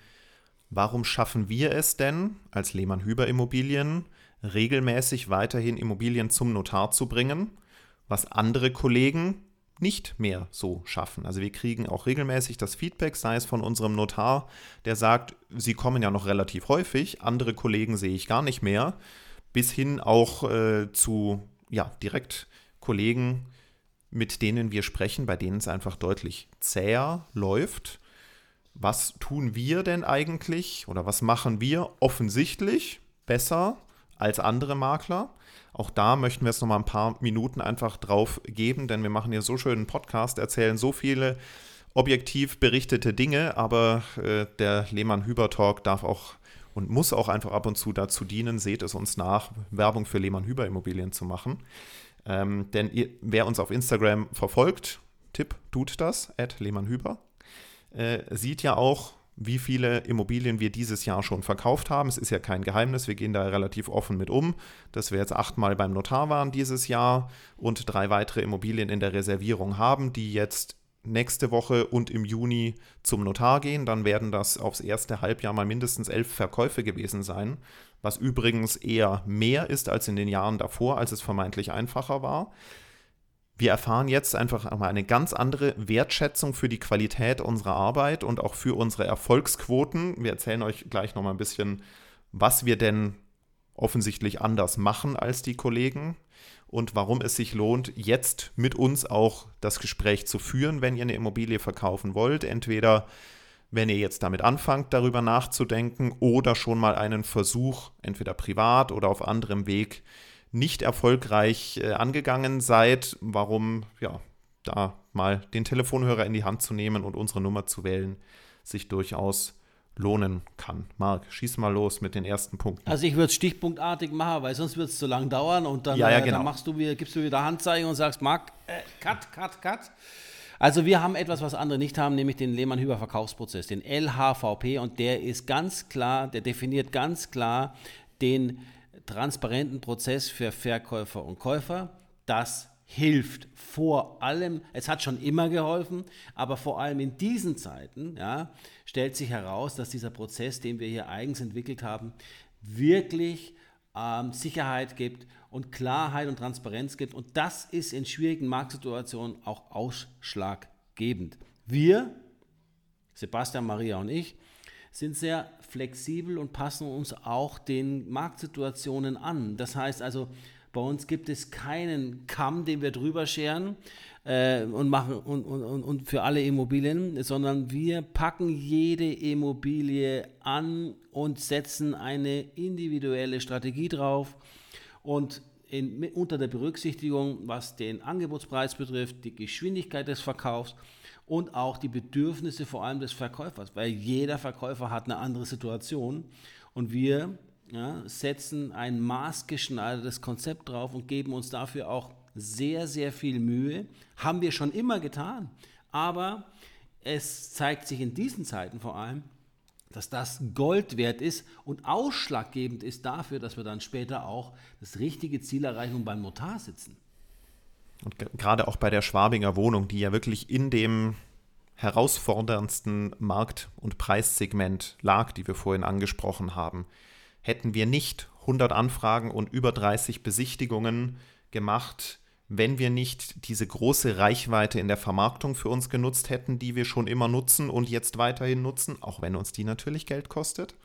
warum schaffen wir es denn als Lehmann-Hüber Immobilien regelmäßig weiterhin Immobilien zum Notar zu bringen, was andere Kollegen nicht mehr so schaffen. Also wir kriegen auch regelmäßig das Feedback, sei es von unserem Notar, der sagt, sie kommen ja noch relativ häufig, andere Kollegen sehe ich gar nicht mehr, bis hin auch äh, zu ja, direkt Kollegen, mit denen wir sprechen, bei denen es einfach deutlich zäher läuft. Was tun wir denn eigentlich oder was machen wir offensichtlich besser als andere Makler? Auch da möchten wir jetzt noch mal ein paar Minuten einfach drauf geben, denn wir machen hier so schönen Podcast, erzählen so viele objektiv berichtete Dinge, aber äh, der Lehmann-Hüber-Talk darf auch und muss auch einfach ab und zu dazu dienen, seht es uns nach, Werbung für Lehmann-Hüber-Immobilien zu machen. Ähm, denn ihr, wer uns auf Instagram verfolgt, Tipp, tut das, at Lehmann-Hüber, äh, sieht ja auch, wie viele Immobilien wir dieses Jahr schon verkauft haben. Es ist ja kein Geheimnis, wir gehen da relativ offen mit um, dass wir jetzt achtmal beim Notar waren dieses Jahr und drei weitere Immobilien in der Reservierung haben, die jetzt nächste Woche und im Juni zum Notar gehen. Dann werden das aufs erste Halbjahr mal mindestens elf Verkäufe gewesen sein, was übrigens eher mehr ist als in den Jahren davor, als es vermeintlich einfacher war. Wir erfahren jetzt einfach mal eine ganz andere Wertschätzung für die Qualität unserer Arbeit und auch für unsere Erfolgsquoten. Wir erzählen euch gleich noch mal ein bisschen, was wir denn offensichtlich anders machen als die Kollegen und warum es sich lohnt, jetzt mit uns auch das Gespräch zu führen, wenn ihr eine Immobilie verkaufen wollt. Entweder wenn ihr jetzt damit anfangt, darüber nachzudenken oder schon mal einen Versuch, entweder privat oder auf anderem Weg, nicht erfolgreich äh, angegangen seid, warum ja da mal den Telefonhörer in die Hand zu nehmen und unsere Nummer zu wählen, sich durchaus lohnen kann. Marc, schieß mal los mit den ersten Punkten. Also ich würde es stichpunktartig machen, weil sonst wird es zu lang dauern und dann, ja, ja, äh, genau. dann machst du wieder, gibst du wieder Handzeichen und sagst, Marc, äh, cut, cut, cut. Also wir haben etwas, was andere nicht haben, nämlich den Lehmann-Hüber-Verkaufsprozess, den LHVP und der ist ganz klar, der definiert ganz klar den transparenten Prozess für Verkäufer und Käufer. Das hilft vor allem, es hat schon immer geholfen, aber vor allem in diesen Zeiten ja, stellt sich heraus, dass dieser Prozess, den wir hier eigens entwickelt haben, wirklich ähm, Sicherheit gibt und Klarheit und Transparenz gibt. Und das ist in schwierigen Marktsituationen auch ausschlaggebend. Wir, Sebastian, Maria und ich, sind sehr flexibel und passen uns auch den Marktsituationen an. Das heißt also, bei uns gibt es keinen Kamm, den wir drüber scheren, äh, und machen und, und, und für alle Immobilien, sondern wir packen jede Immobilie an und setzen eine individuelle Strategie drauf. Und in, unter der Berücksichtigung, was den Angebotspreis betrifft, die Geschwindigkeit des Verkaufs und auch die Bedürfnisse vor allem des Verkäufers, weil jeder Verkäufer hat eine andere Situation und wir ja, setzen ein maßgeschneidertes Konzept drauf und geben uns dafür auch sehr, sehr viel Mühe. Haben wir schon immer getan, aber es zeigt sich in diesen Zeiten vor allem, dass das Gold wert ist und ausschlaggebend ist dafür, dass wir dann später auch das richtige Ziel erreichen und beim Notar sitzen. Und gerade auch bei der Schwabinger Wohnung, die ja wirklich in dem herausforderndsten Markt- und Preissegment lag, die wir vorhin angesprochen haben, hätten wir nicht 100 Anfragen und über 30 Besichtigungen gemacht, wenn wir nicht diese große Reichweite in der Vermarktung für uns genutzt hätten, die wir schon immer nutzen und jetzt weiterhin nutzen, auch wenn uns die natürlich Geld kostet.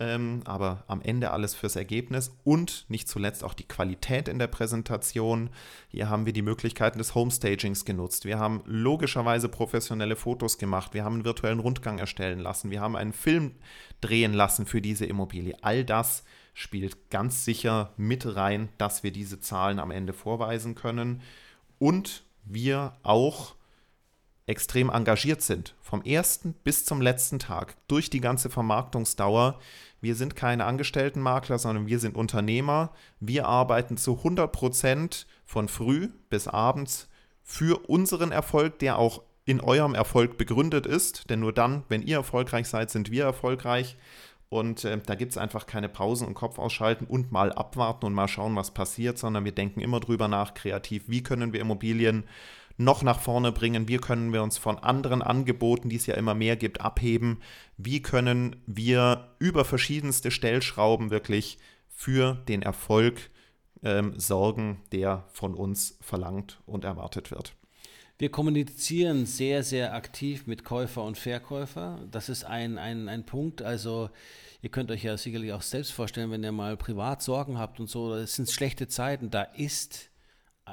Ähm, aber am Ende alles fürs Ergebnis und nicht zuletzt auch die Qualität in der Präsentation. Hier haben wir die Möglichkeiten des Homestagings genutzt. Wir haben logischerweise professionelle Fotos gemacht. Wir haben einen virtuellen Rundgang erstellen lassen. Wir haben einen Film drehen lassen für diese Immobilie. All das spielt ganz sicher mit rein, dass wir diese Zahlen am Ende vorweisen können und wir auch extrem engagiert sind, vom ersten bis zum letzten Tag, durch die ganze Vermarktungsdauer. Wir sind keine Angestelltenmakler, sondern wir sind Unternehmer. Wir arbeiten zu 100 Prozent von früh bis abends für unseren Erfolg, der auch in eurem Erfolg begründet ist. Denn nur dann, wenn ihr erfolgreich seid, sind wir erfolgreich. Und äh, da gibt es einfach keine Pausen und Kopf ausschalten und mal abwarten und mal schauen, was passiert, sondern wir denken immer drüber nach, kreativ, wie können wir Immobilien noch nach vorne bringen, wie können wir uns von anderen Angeboten, die es ja immer mehr gibt, abheben, wie können wir über verschiedenste Stellschrauben wirklich für den Erfolg ähm, sorgen, der von uns verlangt und erwartet wird. Wir kommunizieren sehr, sehr aktiv mit Käufer und Verkäufer. Das ist ein, ein, ein Punkt. Also ihr könnt euch ja sicherlich auch selbst vorstellen, wenn ihr mal privat Sorgen habt und so, das sind schlechte Zeiten. Da ist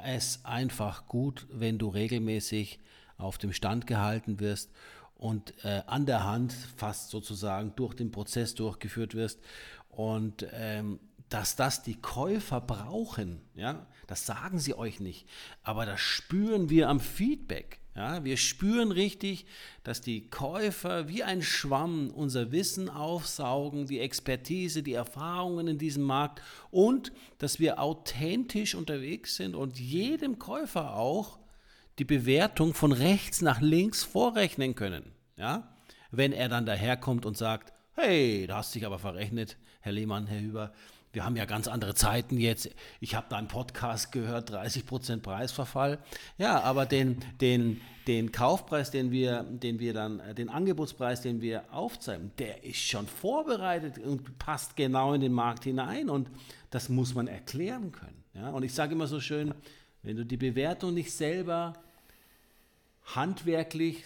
es einfach gut, wenn du regelmäßig auf dem Stand gehalten wirst und äh, an der Hand fast sozusagen durch den Prozess durchgeführt wirst. Und ähm, dass das die Käufer brauchen, ja, das sagen sie euch nicht, aber das spüren wir am Feedback. Ja, wir spüren richtig, dass die Käufer wie ein Schwamm unser Wissen aufsaugen, die Expertise, die Erfahrungen in diesem Markt und dass wir authentisch unterwegs sind und jedem Käufer auch die Bewertung von rechts nach links vorrechnen können. Ja? Wenn er dann daherkommt und sagt, hey, da hast dich aber verrechnet, Herr Lehmann, Herr Hüber, wir haben ja ganz andere Zeiten jetzt. Ich habe da einen Podcast gehört, 30% Preisverfall. Ja, aber den, den, den Kaufpreis, den wir, den wir dann, den Angebotspreis, den wir aufzeigen, der ist schon vorbereitet und passt genau in den Markt hinein. Und das muss man erklären können. Ja? Und ich sage immer so schön, wenn du die Bewertung nicht selber handwerklich,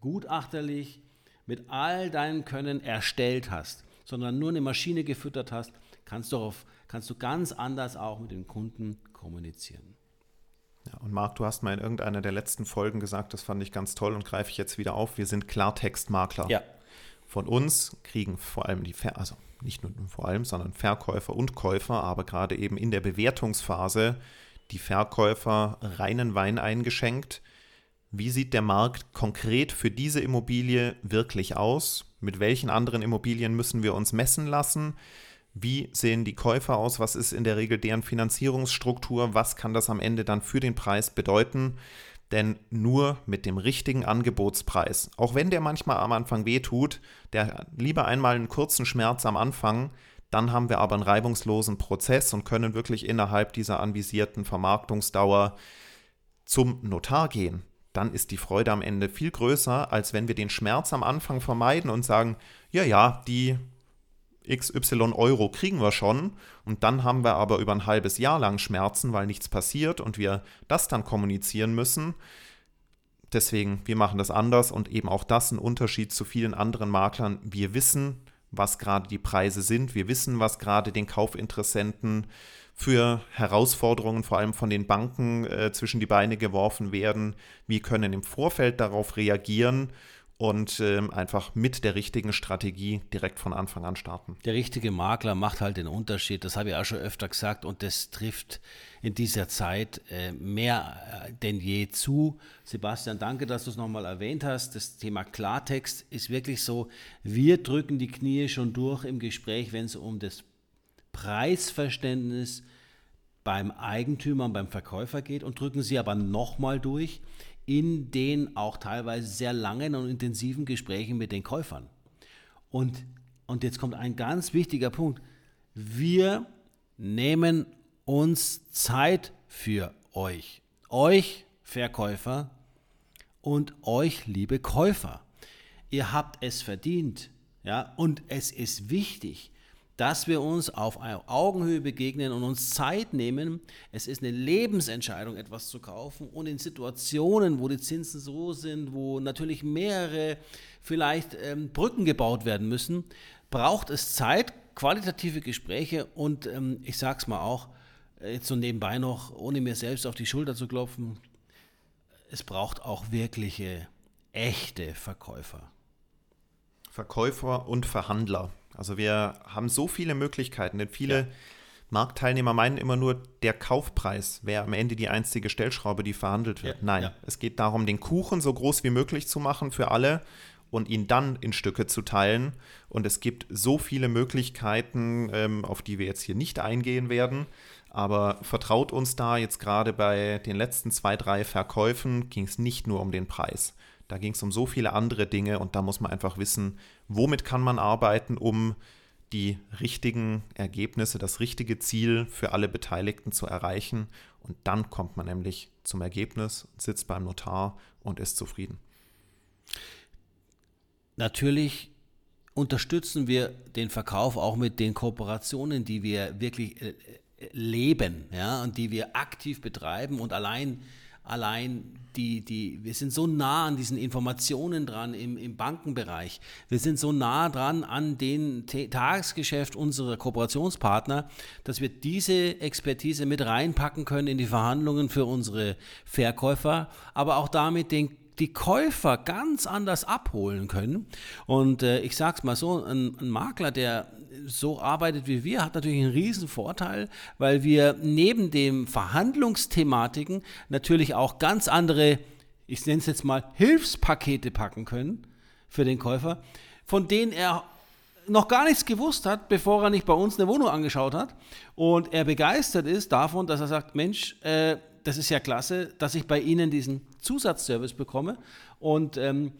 gutachterlich, mit all deinem Können erstellt hast, sondern nur eine Maschine gefüttert hast, kannst du, auf, kannst du ganz anders auch mit den Kunden kommunizieren. Ja, und Marc, du hast mal in irgendeiner der letzten Folgen gesagt, das fand ich ganz toll und greife ich jetzt wieder auf, wir sind Klartextmakler. Ja. Von uns kriegen vor allem die, Ver also nicht nur vor allem, sondern Verkäufer und Käufer, aber gerade eben in der Bewertungsphase die Verkäufer reinen Wein eingeschenkt. Wie sieht der Markt konkret für diese Immobilie wirklich aus? Mit welchen anderen Immobilien müssen wir uns messen lassen? Wie sehen die Käufer aus? Was ist in der Regel deren Finanzierungsstruktur? Was kann das am Ende dann für den Preis bedeuten? Denn nur mit dem richtigen Angebotspreis, auch wenn der manchmal am Anfang wehtut, der lieber einmal einen kurzen Schmerz am Anfang, dann haben wir aber einen reibungslosen Prozess und können wirklich innerhalb dieser anvisierten Vermarktungsdauer zum Notar gehen. Dann ist die Freude am Ende viel größer, als wenn wir den Schmerz am Anfang vermeiden und sagen, ja, ja, die XY Euro kriegen wir schon und dann haben wir aber über ein halbes Jahr lang Schmerzen, weil nichts passiert und wir das dann kommunizieren müssen. Deswegen, wir machen das anders und eben auch das ein Unterschied zu vielen anderen Maklern. Wir wissen, was gerade die Preise sind. Wir wissen, was gerade den Kaufinteressenten für Herausforderungen vor allem von den Banken äh, zwischen die Beine geworfen werden. Wir können im Vorfeld darauf reagieren und ähm, einfach mit der richtigen Strategie direkt von Anfang an starten. Der richtige Makler macht halt den Unterschied, das habe ich auch schon öfter gesagt und das trifft in dieser Zeit äh, mehr äh, denn je zu. Sebastian, danke, dass du es nochmal erwähnt hast. Das Thema Klartext ist wirklich so, wir drücken die Knie schon durch im Gespräch, wenn es um das Preisverständnis beim Eigentümer und beim Verkäufer geht und drücken sie aber nochmal durch in den auch teilweise sehr langen und intensiven Gesprächen mit den Käufern. Und, und jetzt kommt ein ganz wichtiger Punkt. Wir nehmen uns Zeit für euch. Euch Verkäufer und euch liebe Käufer. Ihr habt es verdient. Ja, und es ist wichtig, dass wir uns auf Augenhöhe begegnen und uns Zeit nehmen. Es ist eine Lebensentscheidung, etwas zu kaufen. Und in Situationen, wo die Zinsen so sind, wo natürlich mehrere vielleicht ähm, Brücken gebaut werden müssen, braucht es Zeit, qualitative Gespräche und ähm, ich sage es mal auch, äh, jetzt so nebenbei noch, ohne mir selbst auf die Schulter zu klopfen, es braucht auch wirkliche, echte Verkäufer. Verkäufer und Verhandler. Also wir haben so viele Möglichkeiten, denn viele ja. Marktteilnehmer meinen immer nur, der Kaufpreis wäre am Ende die einzige Stellschraube, die verhandelt wird. Ja, Nein, ja. es geht darum, den Kuchen so groß wie möglich zu machen für alle und ihn dann in Stücke zu teilen. Und es gibt so viele Möglichkeiten, ähm, auf die wir jetzt hier nicht eingehen werden. Aber vertraut uns da, jetzt gerade bei den letzten zwei, drei Verkäufen ging es nicht nur um den Preis. Da ging es um so viele andere Dinge und da muss man einfach wissen, womit kann man arbeiten, um die richtigen Ergebnisse, das richtige Ziel für alle Beteiligten zu erreichen. Und dann kommt man nämlich zum Ergebnis, sitzt beim Notar und ist zufrieden. Natürlich unterstützen wir den Verkauf auch mit den Kooperationen, die wir wirklich äh, äh, leben ja, und die wir aktiv betreiben und allein allein die, die, wir sind so nah an diesen Informationen dran im, im Bankenbereich. Wir sind so nah dran an den Tagesgeschäft unserer Kooperationspartner, dass wir diese Expertise mit reinpacken können in die Verhandlungen für unsere Verkäufer, aber auch damit den die Käufer ganz anders abholen können. Und äh, ich sage es mal so, ein, ein, Makler, der so arbeitet wie wir, hat natürlich einen riesen Vorteil, weil wir neben den Verhandlungsthematiken natürlich auch ganz andere, ich nenne es jetzt mal, Hilfspakete packen können für den Käufer, von denen er noch gar nichts gewusst hat, bevor er nicht bei uns eine Wohnung angeschaut hat. Und er begeistert ist davon, dass er sagt, Mensch, äh, das ist ja klasse, dass ich bei Ihnen diesen Zusatzservice bekomme. Und ähm,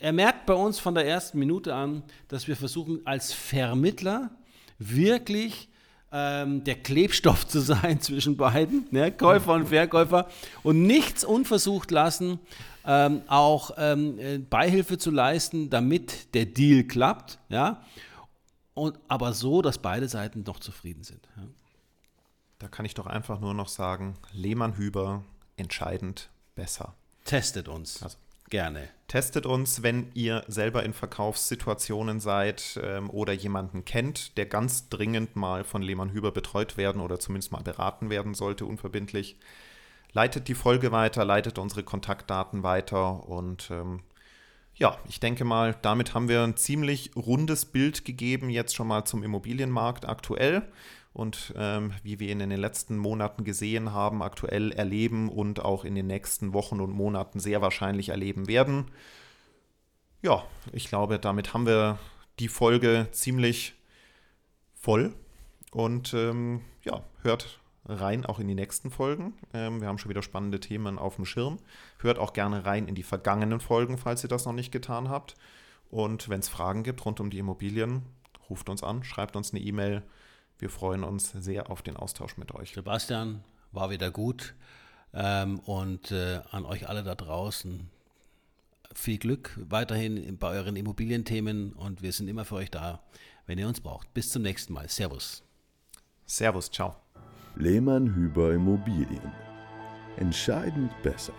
er merkt bei uns von der ersten Minute an, dass wir versuchen, als Vermittler wirklich ähm, der Klebstoff zu sein zwischen beiden, ne, Käufer und Verkäufer, und nichts unversucht lassen, ähm, auch ähm, äh, Beihilfe zu leisten, damit der Deal klappt, ja, und, aber so, dass beide Seiten doch zufrieden sind. Ja. Da kann ich doch einfach nur noch sagen, Lehmann-Hüber entscheidend besser. Testet uns. Also, Gerne. Testet uns, wenn ihr selber in Verkaufssituationen seid ähm, oder jemanden kennt, der ganz dringend mal von Lehmann Hüber betreut werden oder zumindest mal beraten werden sollte, unverbindlich. Leitet die Folge weiter, leitet unsere Kontaktdaten weiter und ähm, ja, ich denke mal, damit haben wir ein ziemlich rundes Bild gegeben, jetzt schon mal zum Immobilienmarkt aktuell und ähm, wie wir ihn in den letzten Monaten gesehen haben, aktuell erleben und auch in den nächsten Wochen und Monaten sehr wahrscheinlich erleben werden. Ja, ich glaube, damit haben wir die Folge ziemlich voll und ähm, ja, hört rein auch in die nächsten Folgen. Ähm, wir haben schon wieder spannende Themen auf dem Schirm. Hört auch gerne rein in die vergangenen Folgen, falls ihr das noch nicht getan habt. Und wenn es Fragen gibt rund um die Immobilien, ruft uns an, schreibt uns eine E-Mail. Wir freuen uns sehr auf den Austausch mit euch. Sebastian, war wieder gut. Ähm, und äh, an euch alle da draußen viel Glück weiterhin bei euren Immobilienthemen und wir sind immer für euch da, wenn ihr uns braucht. Bis zum nächsten Mal. Servus. Servus, ciao. Lehmann Hüber Immobilien. Entscheidend besser.